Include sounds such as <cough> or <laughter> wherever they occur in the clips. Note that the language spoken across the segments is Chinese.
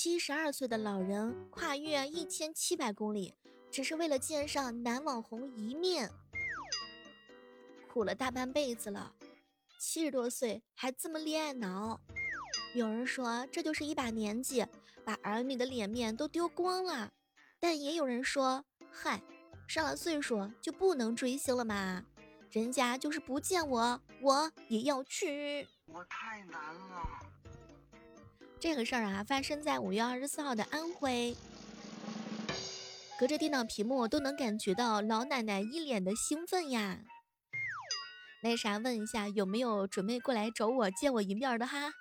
七十二岁的老人跨越一千七百公里，只是为了见上男网红一面，苦了大半辈子了。七十多岁还这么恋爱脑，有人说这就是一把年纪，把儿女的脸面都丢光了。但也有人说，嗨，上了岁数就不能追星了吗？人家就是不见我，我也要去。我太难了。这个事儿啊，发生在五月二十四号的安徽。隔着电脑屏幕都能感觉到老奶奶一脸的兴奋呀。那啥，问一下有没有准备过来找我见我一面的哈？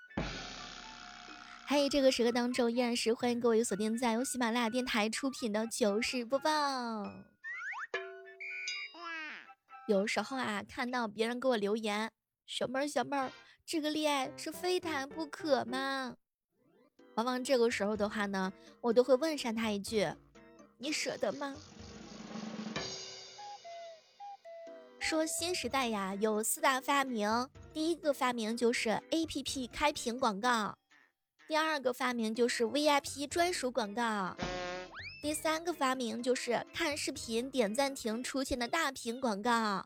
还有这个时刻当中，依然是欢迎各位锁定在由喜马拉雅电台出品的糗事播报。有时候啊，看到别人给我留言，小妹儿小妹儿，这个恋爱是非谈不可吗？往往这个时候的话呢，我都会问上他一句：“你舍得吗？”说新时代呀，有四大发明，第一个发明就是 A P P 开屏广告，第二个发明就是 V I P 专属广告。第三个发明就是看视频点暂停出现的大屏广告，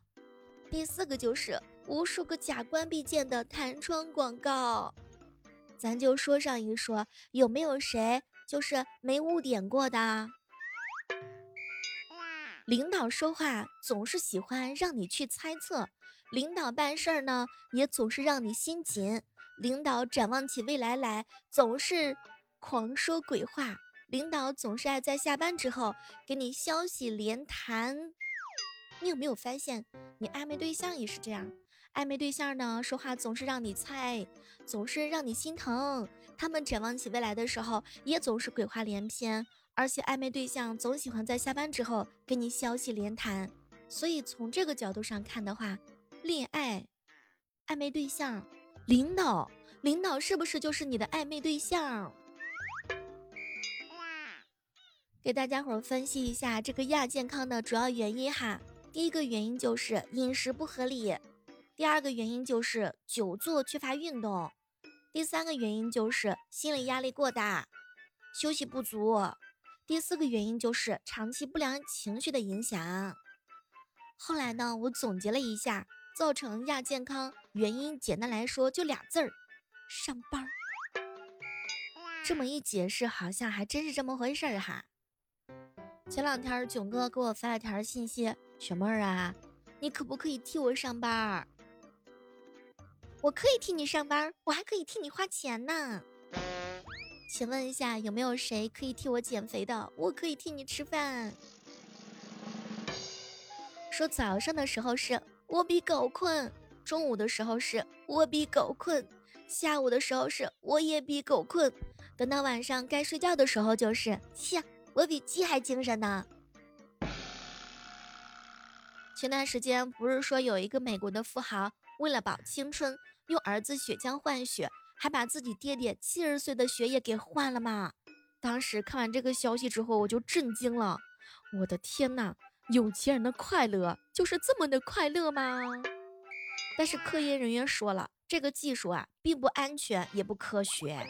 第四个就是无数个假关闭键的弹窗广告。咱就说上一说，有没有谁就是没误点过的？领导说话总是喜欢让你去猜测，领导办事儿呢也总是让你心紧，领导展望起未来来总是狂说鬼话。领导总是爱在下班之后给你消息连弹，你有没有发现，你暧昧对象也是这样？暧昧对象呢，说话总是让你猜，总是让你心疼。他们展望起未来的时候，也总是鬼话连篇，而且暧昧对象总喜欢在下班之后给你消息连弹。所以从这个角度上看的话，恋爱、暧昧对象、领导，领导是不是就是你的暧昧对象？给大家伙分析一下这个亚健康的主要原因哈。第一个原因就是饮食不合理，第二个原因就是久坐缺乏运动，第三个原因就是心理压力过大，休息不足，第四个原因就是长期不良情绪的影响。后来呢，我总结了一下，造成亚健康原因，简单来说就俩字儿：上班。这么一解释，好像还真是这么回事儿哈。前两天囧哥给我发了条信息：“小妹儿啊，你可不可以替我上班？我可以替你上班，我还可以替你花钱呢。请问一下，有没有谁可以替我减肥的？我可以替你吃饭。说早上的时候是我比狗困，中午的时候是我比狗困，下午的时候是我也比狗困，等到晚上该睡觉的时候就是切。”我比鸡还精神呢。前段时间不是说有一个美国的富豪为了保青春，用儿子血浆换血，还把自己爹爹七十岁的血液给换了吗？当时看完这个消息之后，我就震惊了。我的天呐，有钱人的快乐就是这么的快乐吗？但是科研人员说了，这个技术啊，并不安全，也不科学。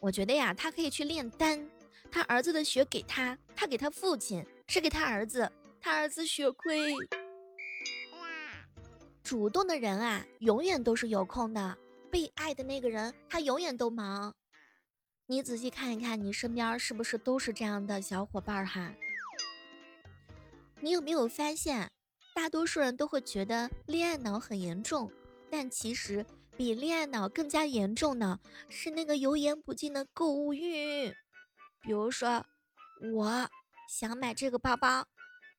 我觉得呀，他可以去炼丹。他儿子的血给他，他给他父亲，是给他儿子。他儿子血亏。主动的人啊，永远都是有空的；被爱的那个人，他永远都忙。你仔细看一看，你身边是不是都是这样的小伙伴哈？你有没有发现，大多数人都会觉得恋爱脑很严重，但其实。比恋爱脑更加严重的是那个油盐不进的购物欲。比如说，我想买这个包包，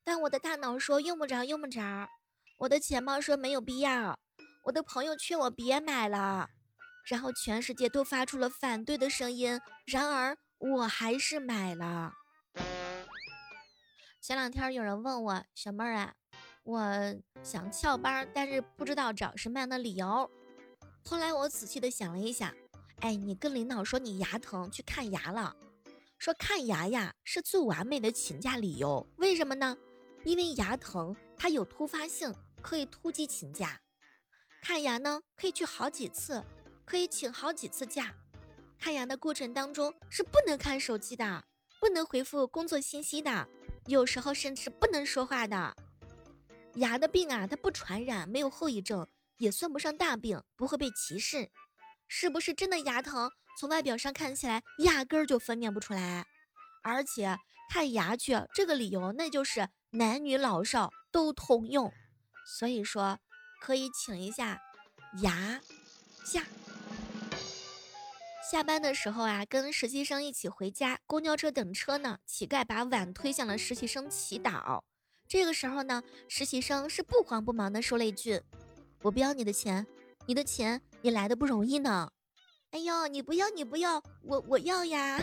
但我的大脑说用不着，用不着；我的钱包说没有必要；我的朋友劝我别买了，然后全世界都发出了反对的声音，然而我还是买了。前两天有人问我，小妹儿啊，我想翘班，但是不知道找什么样的理由。后来我仔细的想了一想，哎，你跟领导说你牙疼去看牙了，说看牙呀是最完美的请假理由。为什么呢？因为牙疼它有突发性，可以突击请假。看牙呢可以去好几次，可以请好几次假。看牙的过程当中是不能看手机的，不能回复工作信息的，有时候甚至不能说话的。牙的病啊，它不传染，没有后遗症，也算不上大病，不会被歧视。是不是真的牙疼？从外表上看起来，压根儿就分辨不出来。而且看牙去这个理由，那就是男女老少都通用。所以说，可以请一下牙假。下班的时候啊，跟实习生一起回家，公交车等车呢，乞丐把碗推向了实习生祈祷。这个时候呢，实习生是不慌不忙的说了一句：“我不要你的钱，你的钱也来的不容易呢。”哎呦，你不要，你不要，我我要呀！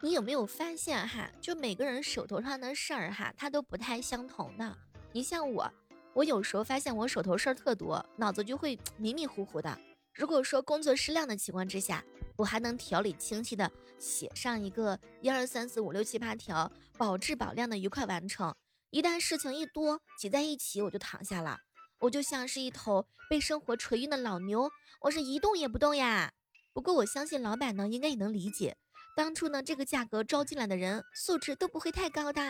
你有没有发现哈？就每个人手头上的事儿哈，它都不太相同的。你像我，我有时候发现我手头事儿特多，脑子就会 <tsk> 迷迷糊糊的。如果说工作适量的情况之下，我还能条理清晰的写上一个一二三四五六七八条，保质保量的愉快完成。一旦事情一多挤在一起，我就躺下了，我就像是一头被生活锤晕的老牛，我是一动也不动呀。不过我相信老板呢，应该也能理解，当初呢这个价格招进来的人素质都不会太高的，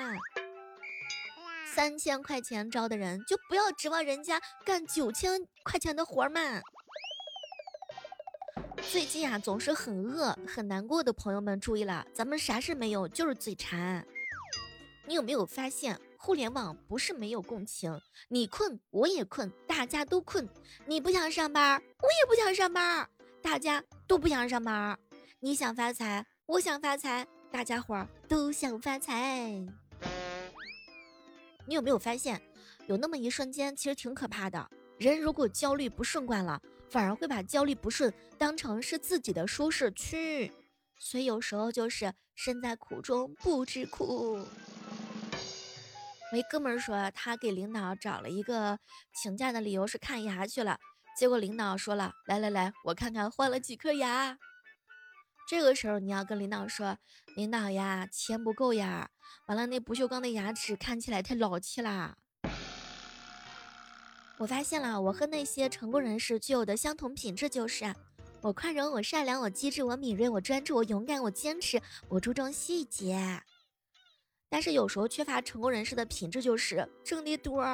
三千块钱招的人就不要指望人家干九千块钱的活嘛。最近啊，总是很饿、很难过的朋友们注意了，咱们啥事没有，就是嘴馋。你有没有发现，互联网不是没有共情？你困，我也困，大家都困。你不想上班，我也不想上班，大家都不想上班。你想发财，我想发财，大家伙儿都想发财。你有没有发现，有那么一瞬间，其实挺可怕的。人如果焦虑不顺惯了。反而会把焦虑不顺当成是自己的舒适区，所以有时候就是身在苦中不知苦。我一哥们儿说，他给领导找了一个请假的理由是看牙去了，结果领导说了：“来来来，我看看换了几颗牙。”这个时候你要跟领导说：“领导呀，钱不够呀，完了那不锈钢的牙齿看起来太老气啦。”我发现了，我和那些成功人士具有的相同品质就是：我宽容，我善良，我机智，我敏锐，我专注，我勇敢，我坚持，我注重细节。但是有时候缺乏成功人士的品质就是挣的多。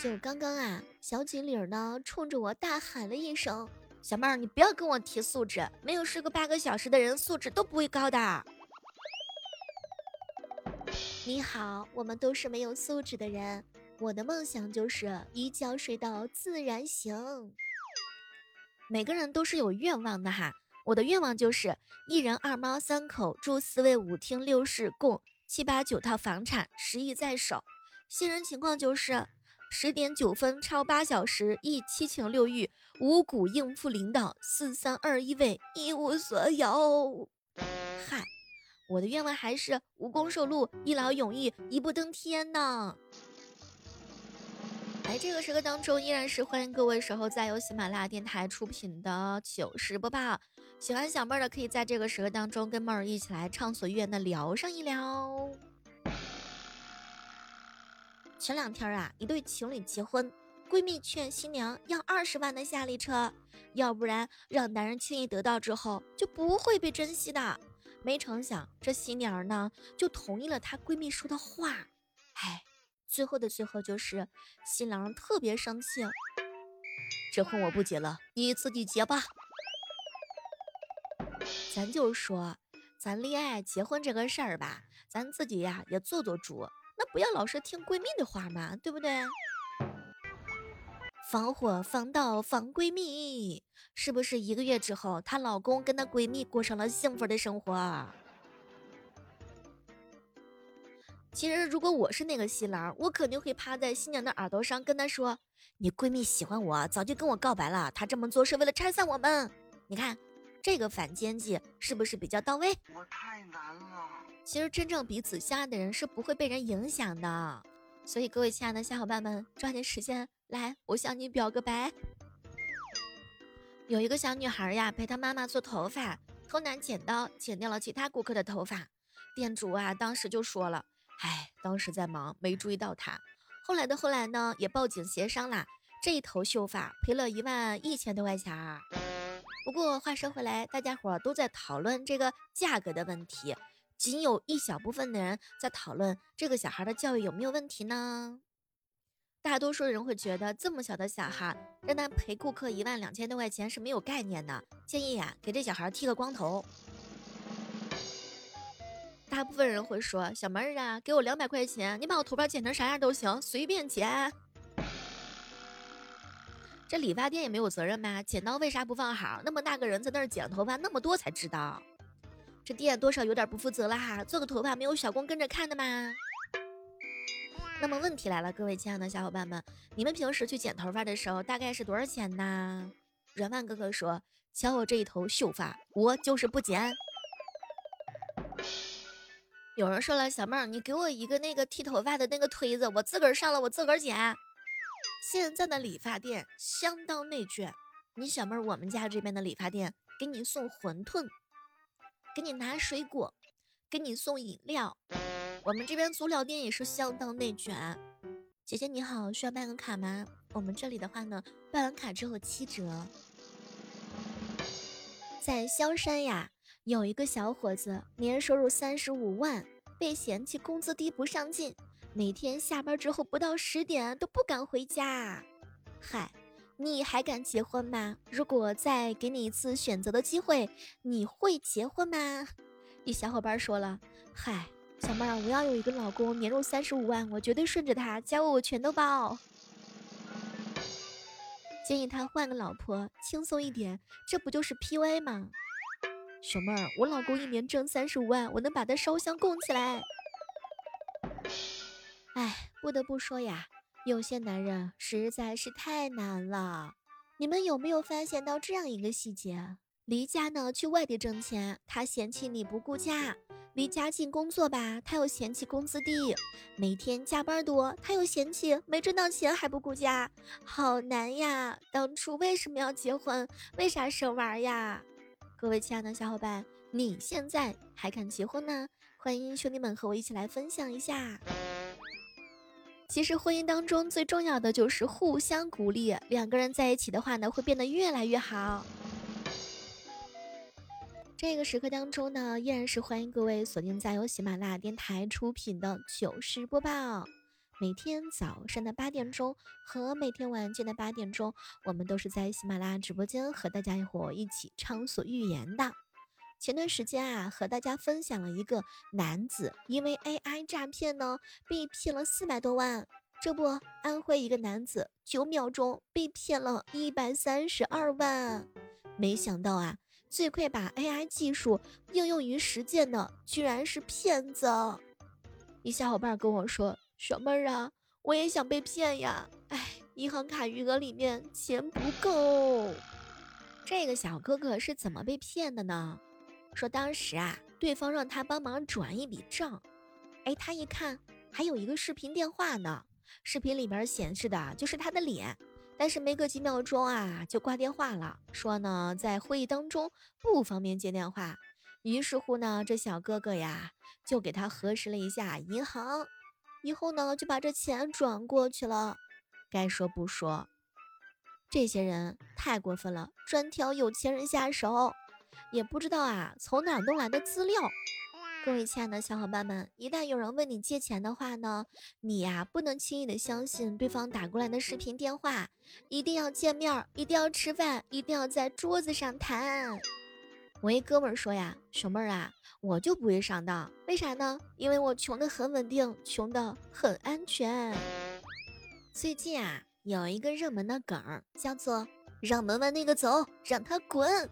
就刚刚啊，小锦鲤呢冲着我大喊了一声：“小妹儿，你不要跟我提素质，没有睡过八个小时的人素质都不会高的。”你好，我们都是没有素质的人。我的梦想就是一觉睡到自然醒。每个人都是有愿望的哈，我的愿望就是一人二猫三口住四卫五厅六室，共七八九套房产，十亿在手。现实情况就是十点九分超八小时，一七情六欲，五谷应付领导，四三二一位一无所有。嗨，我的愿望还是无功受禄，一劳永逸，一步登天呢。哎这个时刻当中，依然是欢迎各位守候在由喜马拉雅电台出品的糗事播报。喜欢小妹儿的，可以在这个时刻当中跟妹儿一起来畅所欲言的聊上一聊。前两天啊，一对情侣结婚，闺蜜劝新娘要二十万的夏利车，要不然让男人轻易得到之后就不会被珍惜的。没成想，这新娘呢就同意了她闺蜜说的话。哎。最后的最后，就是新郎特别生气，这婚我不结了，你自己结吧。咱就说，咱恋爱结婚这个事儿吧，咱自己呀也做做主，那不要老是听闺蜜的话嘛，对不对？防火防盗防闺蜜，是不是一个月之后，她老公跟她闺蜜过上了幸福的生活？其实，如果我是那个新郎，我肯定会趴在新娘的耳朵上跟她说：“你闺蜜喜欢我，早就跟我告白了。她这么做是为了拆散我们。你看，这个反间计是不是比较到位？”我太难了。其实，真正彼此相爱的人是不会被人影响的。所以，各位亲爱的小伙伴们，抓紧时间来，我向你表个白。有一个小女孩呀，陪她妈妈做头发，偷拿剪刀剪掉了其他顾客的头发。店主啊，当时就说了。哎，当时在忙，没注意到她。后来的后来呢，也报警协商啦。这一头秀发赔了一万一千多块钱。不过话说回来，大家伙都在讨论这个价格的问题，仅有一小部分的人在讨论这个小孩的教育有没有问题呢？大多数人会觉得这么小的小孩让他陪顾客一万两千多块钱是没有概念的，建议呀给这小孩剃个光头。大部分人会说：“小妹儿啊，给我两百块钱，你把我头发剪成啥样都行，随便剪。”这理发店也没有责任吧？剪刀为啥不放好？那么大个人在那儿剪头发，那么多才知道。这店多少有点不负责了哈，做个头发没有小工跟着看的吗？那么问题来了，各位亲爱的小伙伴们，你们平时去剪头发的时候大概是多少钱呢？软饭哥哥说：“瞧我这一头秀发，我就是不剪。”有人说了，小妹儿，你给我一个那个剃头发的那个推子，我自个儿上了，我自个儿剪。现在的理发店相当内卷，你小妹儿，我们家这边的理发店给你送馄饨，给你拿水果，给你送饮料。我们这边足疗店也是相当内卷。姐姐你好，需要办个卡吗？我们这里的话呢，办完卡之后七折。在萧山呀。有一个小伙子，年收入三十五万，被嫌弃工资低不上进，每天下班之后不到十点都不敢回家。嗨，你还敢结婚吗？如果再给你一次选择的机会，你会结婚吗？一小伙伴说了，嗨，小妹儿，我要有一个老公，年入三十五万，我绝对顺着他，家务我全都包。建议他换个老婆，轻松一点，这不就是 PUA 吗？小妹儿，我老公一年挣三十五万，我能把他烧香供起来。哎，不得不说呀，有些男人实在是太难了。你们有没有发现到这样一个细节？离家呢去外地挣钱，他嫌弃你不顾家；离家近工作吧，他又嫌弃工资低；每天加班多，他又嫌弃没挣到钱还不顾家。好难呀！当初为什么要结婚？为啥生娃呀？各位亲爱的小伙伴，你现在还敢结婚呢？欢迎兄弟们和我一起来分享一下。其实婚姻当中最重要的就是互相鼓励，两个人在一起的话呢，会变得越来越好。这个时刻当中呢，依然是欢迎各位锁定在由喜马拉雅电台出品的糗事播报。每天早上的八点钟和每天晚间的八点钟，我们都是在喜马拉雅直播间和大家伙一起畅所欲言的。前段时间啊，和大家分享了一个男子因为 AI 诈骗呢，被骗了四百多万。这不，安徽一个男子九秒钟被骗了一百三十二万。没想到啊，最快把 AI 技术应用于实践的，居然是骗子。一小伙伴跟我说。小妹儿啊，我也想被骗呀！哎，银行卡余额里面钱不够。这个小哥哥是怎么被骗的呢？说当时啊，对方让他帮忙转一笔账，哎，他一看还有一个视频电话呢，视频里边显示的就是他的脸，但是没个几秒钟啊就挂电话了，说呢在会议当中不方便接电话。于是乎呢，这小哥哥呀就给他核实了一下银行。以后呢，就把这钱转过去了。该说不说，这些人太过分了，专挑有钱人下手，也不知道啊从哪弄来的资料。各位亲爱的小伙伴们，一旦有人问你借钱的话呢，你呀不能轻易的相信对方打过来的视频电话，一定要见面，一定要吃饭，一定要在桌子上谈。我一哥们儿说呀，熊妹儿啊。我就不会上当，为啥呢？因为我穷的很稳定，穷的很安全。最近啊，有一个热门的梗儿，叫做“让门外那个走，让他滚”。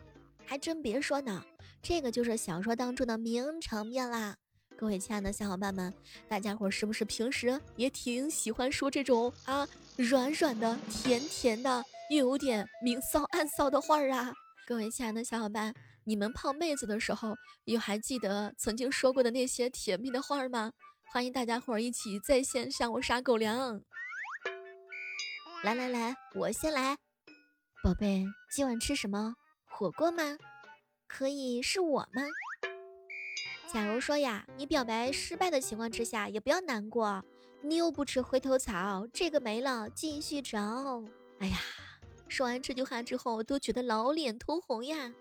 还真别说呢，这个就是小说当中的名场面啦。各位亲爱的小伙伴们，大家伙是不是平时也挺喜欢说这种啊软软的、甜甜的，又有点明骚暗骚的话儿啊？各位亲爱的小伙伴。你们泡妹子的时候，有还记得曾经说过的那些甜蜜的话吗？欢迎大家伙一起在线向我撒狗粮。来来来，我先来，宝贝，今晚吃什么？火锅吗？可以是我吗？假如说呀，你表白失败的情况之下，也不要难过，你又不吃回头草，这个没了，继续找。哎呀。说完这句话之后，都觉得老脸通红呀。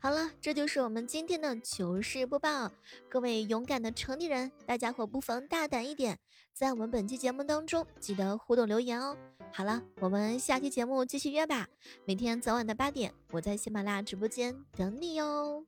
好了，这就是我们今天的糗事播报。各位勇敢的成年人，大家伙不妨大胆一点，在我们本期节目当中记得互动留言哦。好了，我们下期节目继续约吧。每天早晚的八点，我在喜马拉雅直播间等你哟。